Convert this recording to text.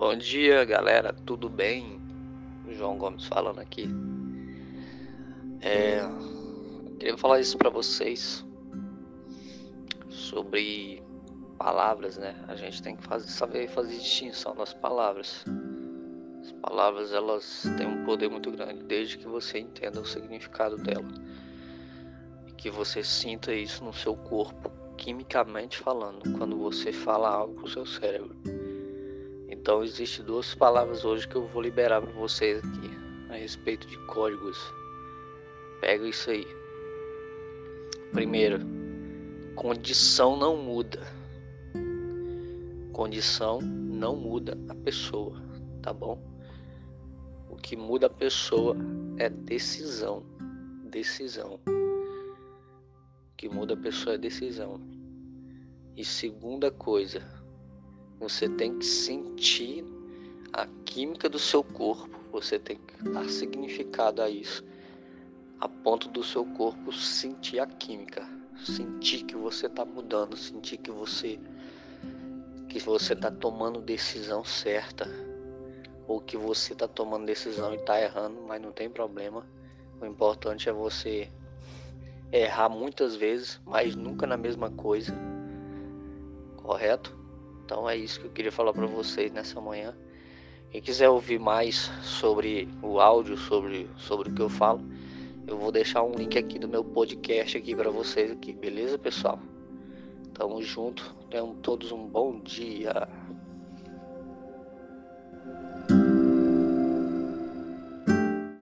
Bom dia, galera. Tudo bem? João Gomes falando aqui. É, queria falar isso para vocês sobre palavras, né? A gente tem que fazer, saber fazer distinção das palavras. As palavras elas têm um poder muito grande, desde que você entenda o significado dela e que você sinta isso no seu corpo, quimicamente falando, quando você fala algo pro seu cérebro. Então existe duas palavras hoje que eu vou liberar para vocês aqui a respeito de códigos. Pega isso aí. Primeiro, condição não muda. Condição não muda a pessoa, tá bom? O que muda a pessoa é decisão. Decisão. O que muda a pessoa é decisão. E segunda coisa, você tem que sentir a química do seu corpo. Você tem que dar significado a isso. A ponto do seu corpo sentir a química. Sentir que você está mudando. Sentir que você que você está tomando decisão certa. Ou que você está tomando decisão e está errando, mas não tem problema. O importante é você errar muitas vezes, mas nunca na mesma coisa. Correto? Então é isso que eu queria falar para vocês nessa manhã. Quem quiser ouvir mais sobre o áudio, sobre, sobre o que eu falo, eu vou deixar um link aqui do meu podcast aqui para vocês aqui, beleza, pessoal? Tamo junto. Tenham todos um bom dia.